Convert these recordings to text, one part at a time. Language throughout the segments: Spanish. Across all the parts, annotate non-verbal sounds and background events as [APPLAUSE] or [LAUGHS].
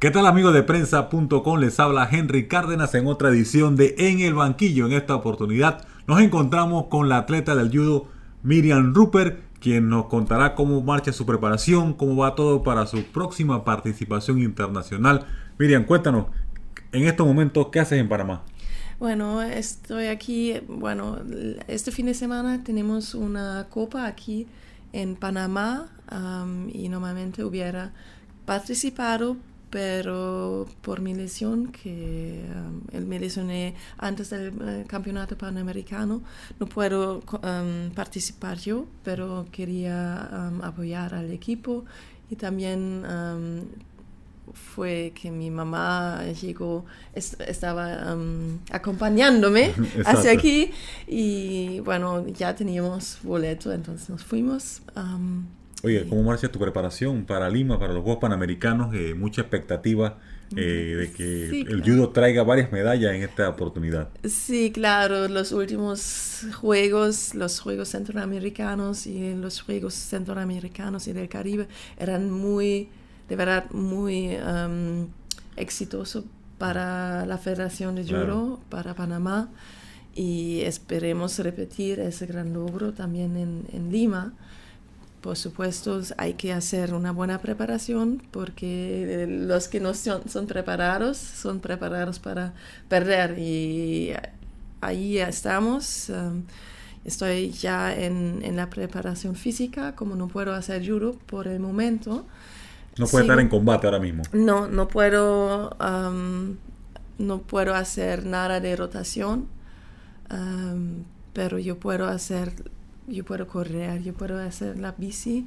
¿Qué tal amigos de prensa.com? Les habla Henry Cárdenas en otra edición de En el Banquillo. En esta oportunidad nos encontramos con la atleta del judo Miriam Rupert, quien nos contará cómo marcha su preparación, cómo va todo para su próxima participación internacional. Miriam, cuéntanos, en estos momentos, ¿qué haces en Panamá? Bueno, estoy aquí, bueno, este fin de semana tenemos una copa aquí en Panamá y normalmente hubiera participado, pero por mi lesión, que um, me lesioné antes del eh, campeonato panamericano, no puedo um, participar yo, pero quería um, apoyar al equipo. Y también fue que mi mamá llegó, estaba acompañándome [LAUGHS] hacia aquí. Y bueno, ya teníamos boleto, entonces nos fuimos. Oye, ¿cómo marcha tu preparación para Lima, para los Juegos Panamericanos? Eh, mucha expectativa eh, de que el judo traiga varias medallas en esta oportunidad. Sí, claro, los últimos Juegos, los Juegos Centroamericanos y los Juegos Centroamericanos y del Caribe eran muy, de verdad, muy um, exitosos para la Federación de Judo, para Panamá, y esperemos repetir ese gran logro también en, en Lima. Por supuesto, hay que hacer una buena preparación porque los que no son, preparados son preparados para perder y ahí estamos. Um, estoy ya en, la preparación física, como no puedo hacer judo por el momento. No puede estar en combate ahora mismo. No, no puedo, um, no puedo hacer nada de rotación, um, pero yo puedo hacer yo puedo correr, yo puedo hacer la bici,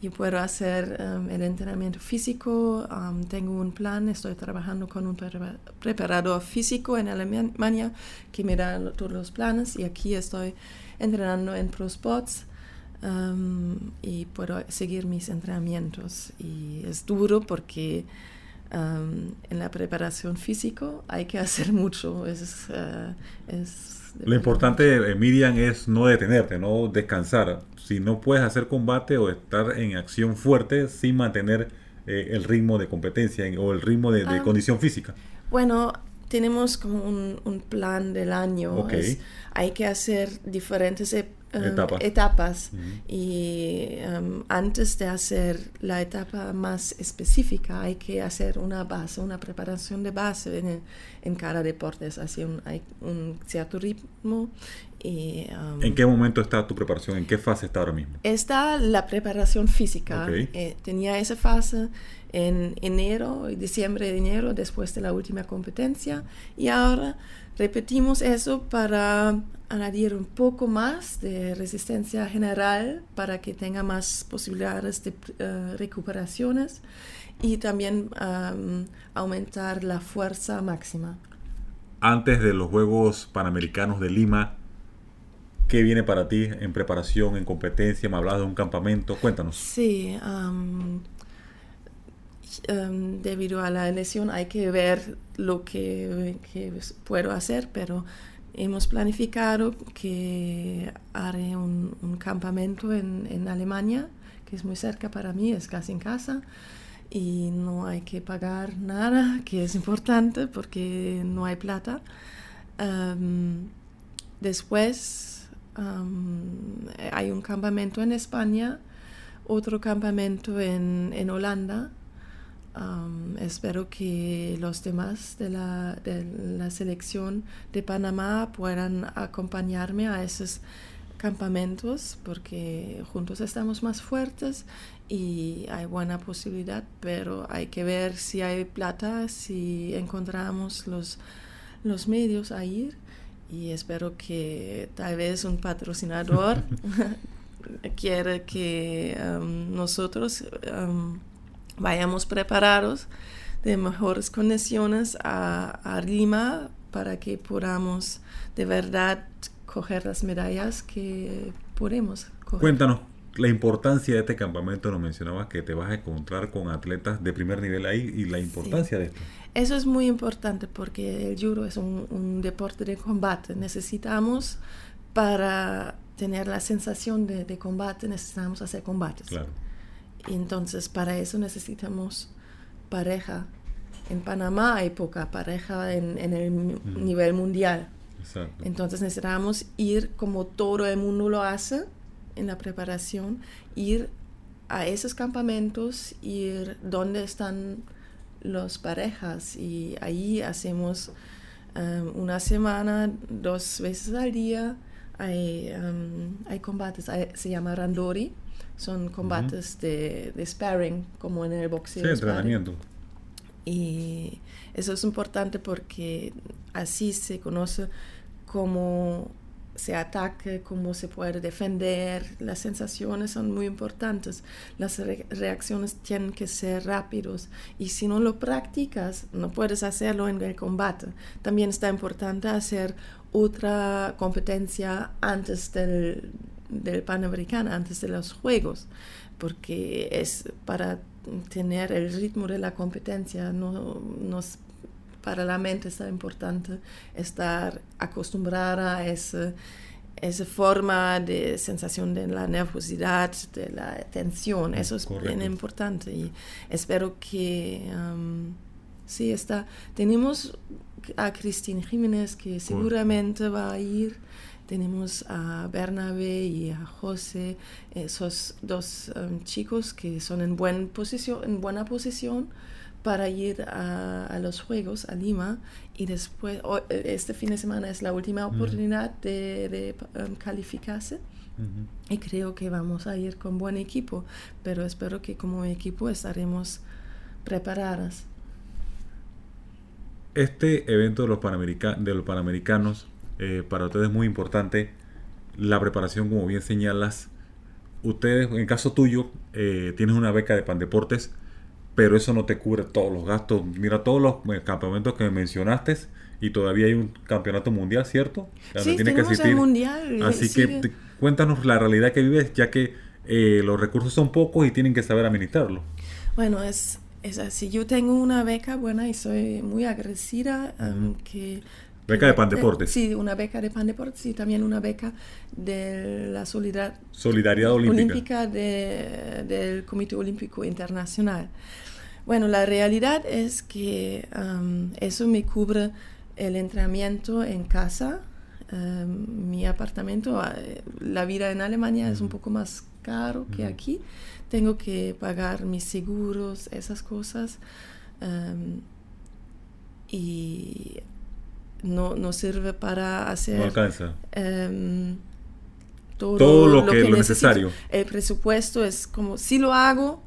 yo puedo hacer um, el entrenamiento físico, um, tengo un plan, estoy trabajando con un preparador físico en Alemania que me da todos los planes y aquí estoy entrenando en ProSpots um, y puedo seguir mis entrenamientos. Y es duro porque en la preparación físico hay que hacer mucho, es, uh, es lo importante, eh, Miriam, es no detenerte, no descansar. Si no puedes hacer combate o estar en acción fuerte sin mantener eh, el ritmo de competencia o el ritmo de, ah. condición física. Bueno, tenemos como un, plan del año. hay que hacer diferentes Um, etapas. Y um, antes de hacer la etapa más específica hay que hacer una base, una preparación de base en, en cada deporte. Así un, hay un cierto ritmo. Y, um, ¿En qué momento está tu preparación? ¿En qué fase está ahora mismo? Está la preparación física. Eh, tenía esa fase en enero, diciembre de enero, después de la última competencia. Y ahora repetimos eso para añadir un poco más de resistencia general para que tenga más posibilidades de eh, recuperaciones y también aumentar la fuerza máxima. Antes de los Juegos Panamericanos de Lima, ¿qué viene para ti en preparación, en competencia? Me hablabas de un campamento, cuéntanos. Sí, debido a la lesión hay que ver lo que, que puedo hacer, pero hemos planificado que haré un, campamento en, Alemania, que es muy cerca para mí, es casi en casa, y no hay que pagar nada, que es importante porque no hay plata. después hay un campamento en España, otro campamento en Holanda, espero que los demás de la, de la, selección de Panamá puedan acompañarme a esos campamentos porque juntos estamos más fuertes y hay buena posibilidad, pero hay que ver si hay plata, si encontramos los, los medios a ir y espero que tal vez un patrocinador [LAUGHS] quiere que nosotros vayamos preparados de mejores condiciones a, a Lima para que podamos de verdad coger las medallas que podemos coger. Cuéntanos la importancia de este campamento, nos mencionabas que te vas a encontrar con atletas de primer nivel ahí y la importancia de esto. Eso es muy importante porque el judo es un, un, deporte de combate. Necesitamos para tener la sensación de, de combate, necesitamos hacer combates. Claro. Y entonces para eso necesitamos pareja en Panamá hay poca pareja en, el nivel mundial. Entonces necesitamos ir como todo el mundo lo hace en la preparación, ir a esos campamentos, ir donde están las parejas y ahí hacemos um, una semana, dos veces al día, hay, um, hay combates, se llama randori, son combates de, de, sparring, como en el boxeo. Sí, entrenamiento. Y eso es importante porque así se conoce cómo se ataque, cómo se puede defender, las sensaciones son muy importantes, las reacciones tienen que ser rápidos. Y si no lo practicas no puedes hacerlo en el combate. También está importante hacer otra competencia antes del, del Panamericano, antes de los Juegos, porque es para tener el ritmo de la competencia, no, nos para la mente es importante estar acostumbrada a esa, esa forma de sensación de la nerviosidad, de la tensión. Eso es bien importante y espero que um, sí está. Tenemos a Cristina Jiménez que seguramente va a ir. Tenemos a Bernabé y a José, esos dos um, chicos que son en, buen posición, en buena posición para ir a, los Juegos a Lima y después, este fin de semana es la última oportunidad de, um, calificarse. Y creo que vamos a ir con buen equipo, pero espero que como equipo estaremos preparadas. Este evento de los, de los Panamericanos eh, para ustedes es muy importante. La preparación, como bien señalas, ustedes, en caso tuyo, eh, tienes una beca de Pandeportes pero eso no te cubre todos los gastos. Mira todos los eh, campamentos que mencionaste y todavía hay un campeonato mundial, ¿cierto? Sí, tiene que el mundial. Así que cuéntanos la realidad que vives, ya que eh, los recursos son pocos y tienen que saber administrarlo. Bueno, es, es así. Yo tengo una beca buena y soy muy agradecida um, que Beca de Pan Deportes. Sí, una beca de Pan Deportes y también una beca de la Solidaridad Olímpica, del Comité Olímpico Internacional. Bueno, la realidad es que um, eso me cubre el entrenamiento en casa, um, mi apartamento. Ah, la vida en Alemania es un poco más caro que aquí. Tengo que pagar mis seguros, esas cosas. Um, y no, no sirve para hacer... No alcanza. Em, todo, lo, que, es necesario. El presupuesto es como, si lo hago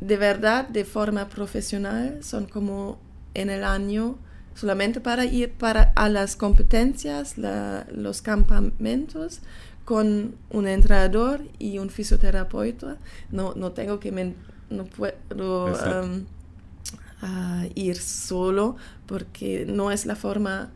de verdad, de forma profesional, son como en el año solamente para ir para a las competencias, los campamentos con un entrenador y un fisioterapeuta. No, no tengo que no puedo a ir solo porque no es la forma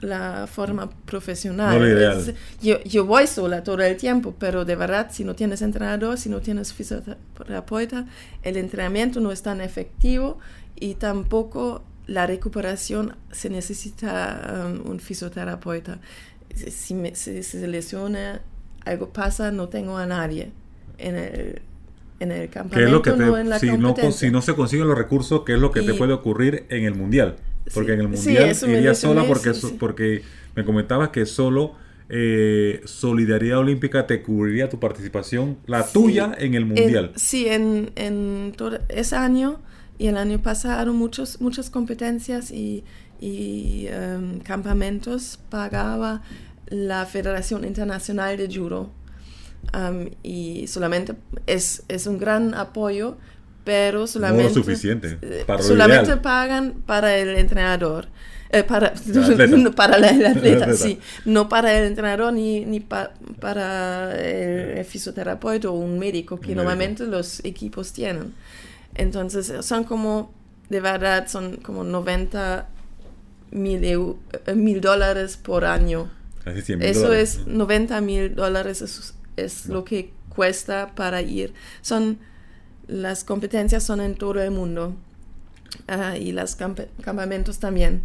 la forma profesional. yo, yo, voy sola todo el tiempo, pero de verdad, si no tienes entrenador, si no tienes fisioterapeuta, el entrenamiento no es tan efectivo y tampoco la recuperación se necesita um, un fisioterapeuta. Si, me, si se lesiona, algo pasa, no tengo a nadie en el, en el campamento, no en la si no, si no se consiguen los recursos, ¿qué es lo que te puede ocurrir en el mundial? Porque en el mundial iría sola porque, porque me comentabas que solo eh, Solidaridad Olímpica te cubriría tu participación, la tuya en el mundial. sí, en, en todo ese año y el año pasado muchos, muchas competencias y, y em, campamentos pagaba la Federación Internacional de Judo y solamente es, es, un gran apoyo, pero solamente, no suficiente eh, solamente pagan para el entrenador. Eh, para, [LAUGHS] [LAUGHS] para el atleta, sí. No para el entrenador ni, ni para el, fisioterapeuta o un médico que normalmente los equipos tienen. Entonces son como, de verdad, son como 90 mil, eh, mil dólares por año. Eso es 90 mil dólares, es lo que cuesta para ir. Son, las competencias son en todo el mundo y los campamentos también.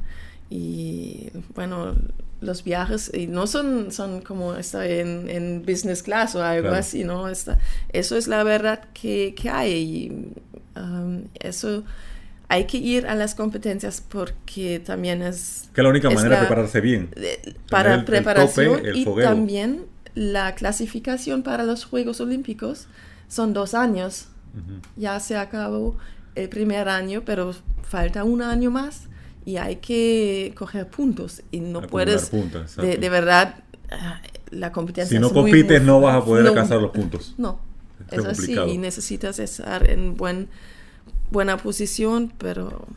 Y bueno, los viajes y no son, son como estar en, en business class o algo así, ¿no? Está, eso es la verdad que, que hay. Y, um, eso hay que ir a las competencias porque también es... Que la única manera de prepararse bien. para el, preparación y también la clasificación para los Juegos Olímpicos son dos años. Ya se acabó el primer año, pero falta un año más y hay que coger puntos y no puedes de, de, verdad ah, la competencia si no compites no vas a poder alcanzar los puntos. No es así y necesitas estar en buen buena posición, pero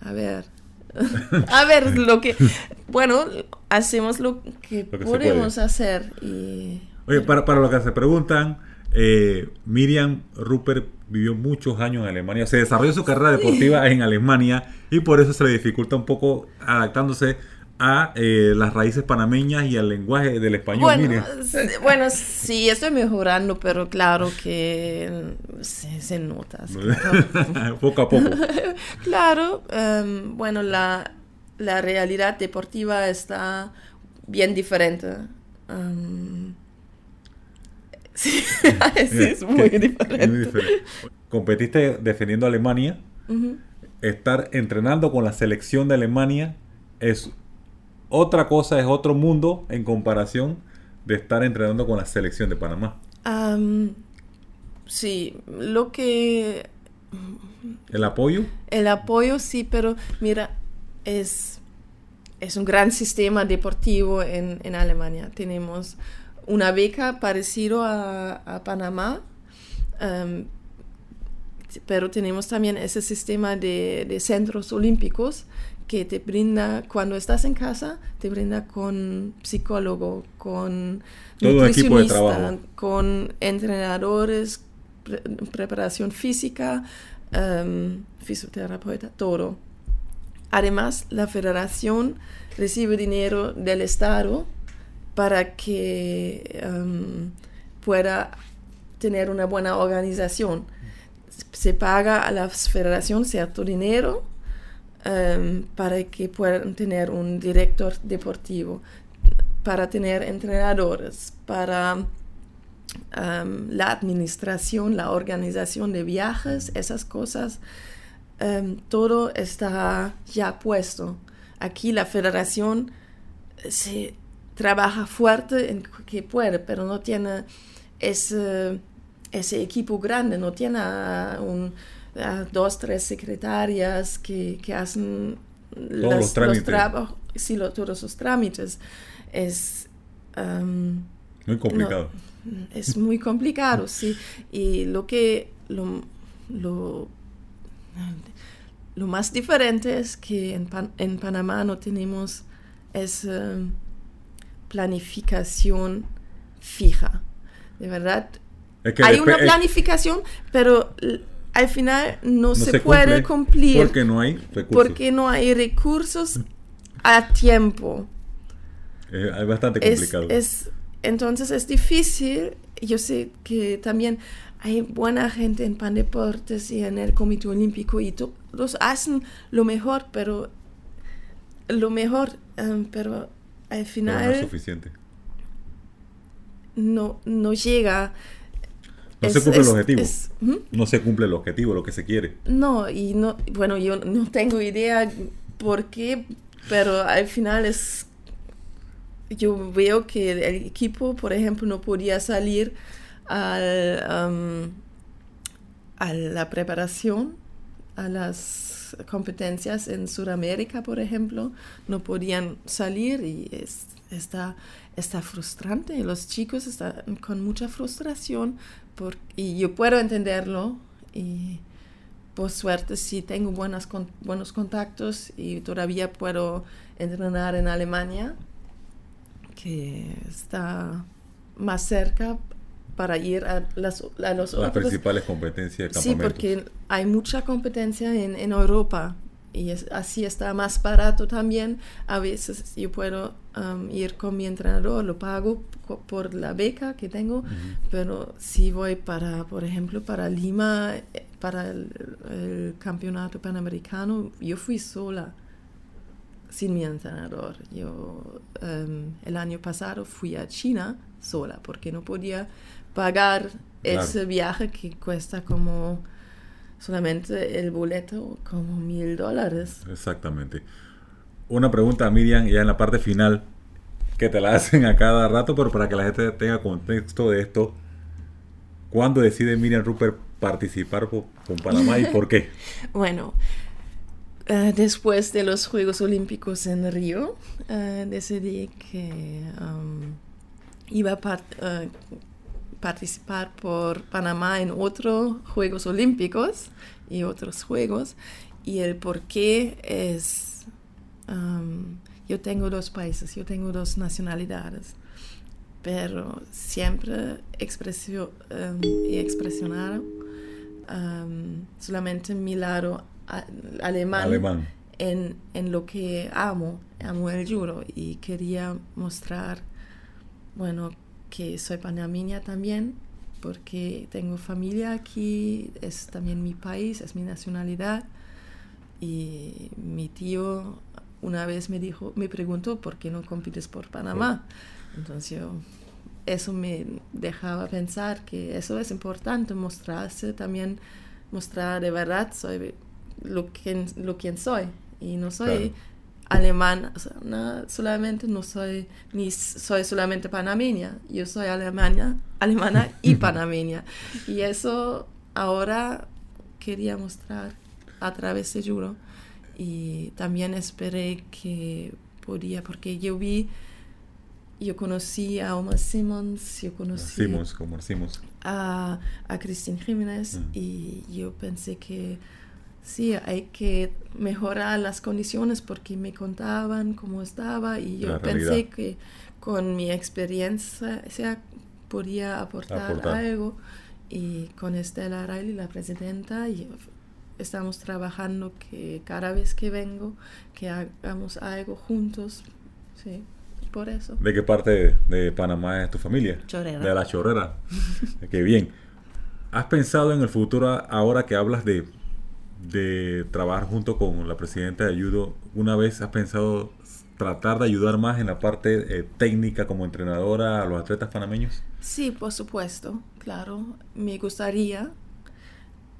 a ver. [LAUGHS] a ver lo que bueno hacemos lo que, podemos hacer y oye para, para lo que se preguntan eh, Miriam Rupert vivió muchos años en Alemania se desarrolló su carrera deportiva en Alemania y por eso se le dificulta un poco adaptándose a eh, las raíces panameñas y al lenguaje del español. Bueno, bueno sí, estoy mejorando, pero claro que se, nota. [LAUGHS] poco a poco. [LAUGHS] claro, em, bueno, la, la, realidad deportiva está bien diferente. Um, [LAUGHS] sí, es muy diferente. Competiste defendiendo a Alemania. Estar entrenando con la selección de Alemania es otra cosa, es otro mundo en comparación de estar entrenando con la selección de Panamá. sí, lo que... ¿El apoyo? El apoyo, sí, pero mira, es, es un gran sistema deportivo en, Alemania. Tenemos una beca parecida a, Panamá, pero tenemos también ese sistema de, de centros olímpicos que te brinda cuando estás en casa, te brinda con psicólogo, con nutricionista, con entrenadores, preparación física, um, fisioterapeuta, todo. Además, la federación recibe dinero del Estado para que um, pueda tener una buena organización. Se paga a la federación cierto dinero Em, para que puedan tener un director deportivo, para tener entrenadores, para em, la administración, la organización de viajes, esas cosas, em, todo está ya puesto. Aquí la federación se trabaja fuerte en que puede, pero no tiene ese, ese equipo grande, no tiene un dos, tres secretarias que, que hacen los, trabajos, sí, todos los trámites. Es muy complicado. es muy complicado, sí. Y lo que lo, lo, lo más diferente es que en, en Panamá no tenemos esa planificación fija. De verdad, hay una planificación, pero al final no, se, puede cumplir porque no hay recursos. Porque no hay recursos a tiempo. es bastante complicado. Es, entonces es difícil. Yo sé que también hay buena gente en Pan Deportes y en el Comité Olímpico y todos hacen lo mejor, pero lo mejor, em, pero al final... no es suficiente. No, no llega no se cumple el objetivo. No se cumple el objetivo, lo que se quiere. No, y no, bueno, yo no tengo idea por qué, pero al final es. Yo veo que el equipo, por ejemplo, no podía salir al, a la preparación, a las competencias en Sudamérica, por ejemplo, no podían salir y es, está, está frustrante. Los chicos están con mucha frustración y yo puedo entenderlo y por suerte sí tengo buenas buenos contactos y todavía puedo entrenar en Alemania, que está más cerca para ir a las, a los las principales competencias Sí, porque hay mucha competencia en, en Europa y así está más barato también. A veces yo puedo um, ir con mi entrenador, lo pago por la beca que tengo, pero si voy para, por ejemplo, para Lima, eh, para el, campeonato panamericano, yo fui sola, sin mi entrenador. Yo um, el año pasado fui a China sola porque no podía pagar ese viaje que cuesta como solamente el boleto como mil dólares. Exactamente. Una pregunta, Miriam, ya en la parte final, que te la [LAUGHS] hacen a cada rato, pero para que la gente tenga contexto de esto, ¿cuándo decide Miriam Rupert participar con Panamá y por qué? [LAUGHS] bueno, uh, después de los Juegos Olímpicos en Río, uh, decidí que um, iba a uh, participar por Panamá en otros Juegos Olímpicos y otros Juegos. Y el por qué es, um, yo tengo dos países, yo tengo dos nacionalidades, pero siempre expresio, um, y expresionar um, solamente mi lado alemán, En, en, lo que amo, amo el judo y quería mostrar, bueno, que soy panameña también, porque tengo familia aquí, es también mi país, es mi nacionalidad. Y mi tío una vez me dijo, me preguntó por qué no compites por Panamá. Entonces yo, eso me dejaba pensar que eso es importante, mostrarse también, mostrar de verdad soy lo que lo quien soy y no soy alemán, no, solamente no soy, ni soy solamente panameña, yo soy alemana, alemana y panameña. Y eso ahora quería mostrar a través de Juro. Y también esperé que podía, porque yo vi, yo conocí a Omar Simmons, yo conocí a, a Christine Jiménez mm. y yo pensé que sí, hay que mejorar las condiciones porque me contaban cómo estaba y yo pensé que con mi experiencia podía aportar, algo y con Estela Riley, la presidenta, estamos trabajando que cada vez que vengo, que hagamos algo juntos, sí, por eso. ¿De qué parte de Panamá es tu familia? Chorrera. De la Chorrera. [LAUGHS] qué bien. ¿Has pensado en el futuro ahora que hablas de de trabajar junto con la presidenta de Ayudo, ¿una vez has pensado tratar de ayudar más en la parte eh, técnica como entrenadora a los atletas panameños? Sí, por supuesto, claro, me gustaría,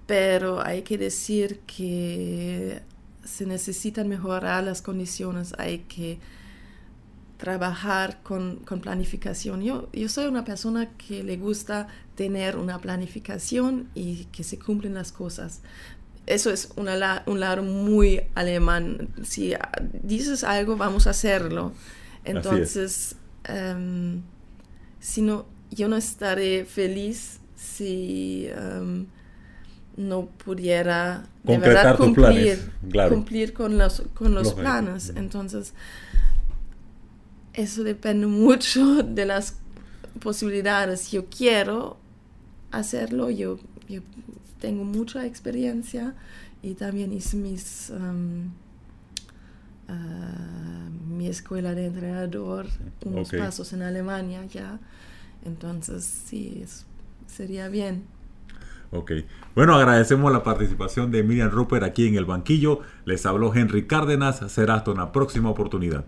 pero hay que decir que se necesitan mejorar las condiciones, hay que trabajar con, con, planificación. Yo, yo soy una persona que le gusta tener una planificación y que se cumplen las cosas, eso es una, un lado muy alemán. Si dices algo, vamos a hacerlo. Entonces, um, si no, yo no estaré feliz si um, no pudiera de verdad cumplir, cumplir con los, con los planes. Entonces, eso depende mucho de las posibilidades. Yo quiero hacerlo, yo, yo tengo mucha experiencia y también hice mis, um, uh, mi escuela de entrenador, unos pasos en Alemania ya. Entonces, sí, sería bien. Ok. Bueno, agradecemos la participación de Miriam Rupert aquí en el banquillo. Les habló Henry Cárdenas. Será hasta una próxima oportunidad.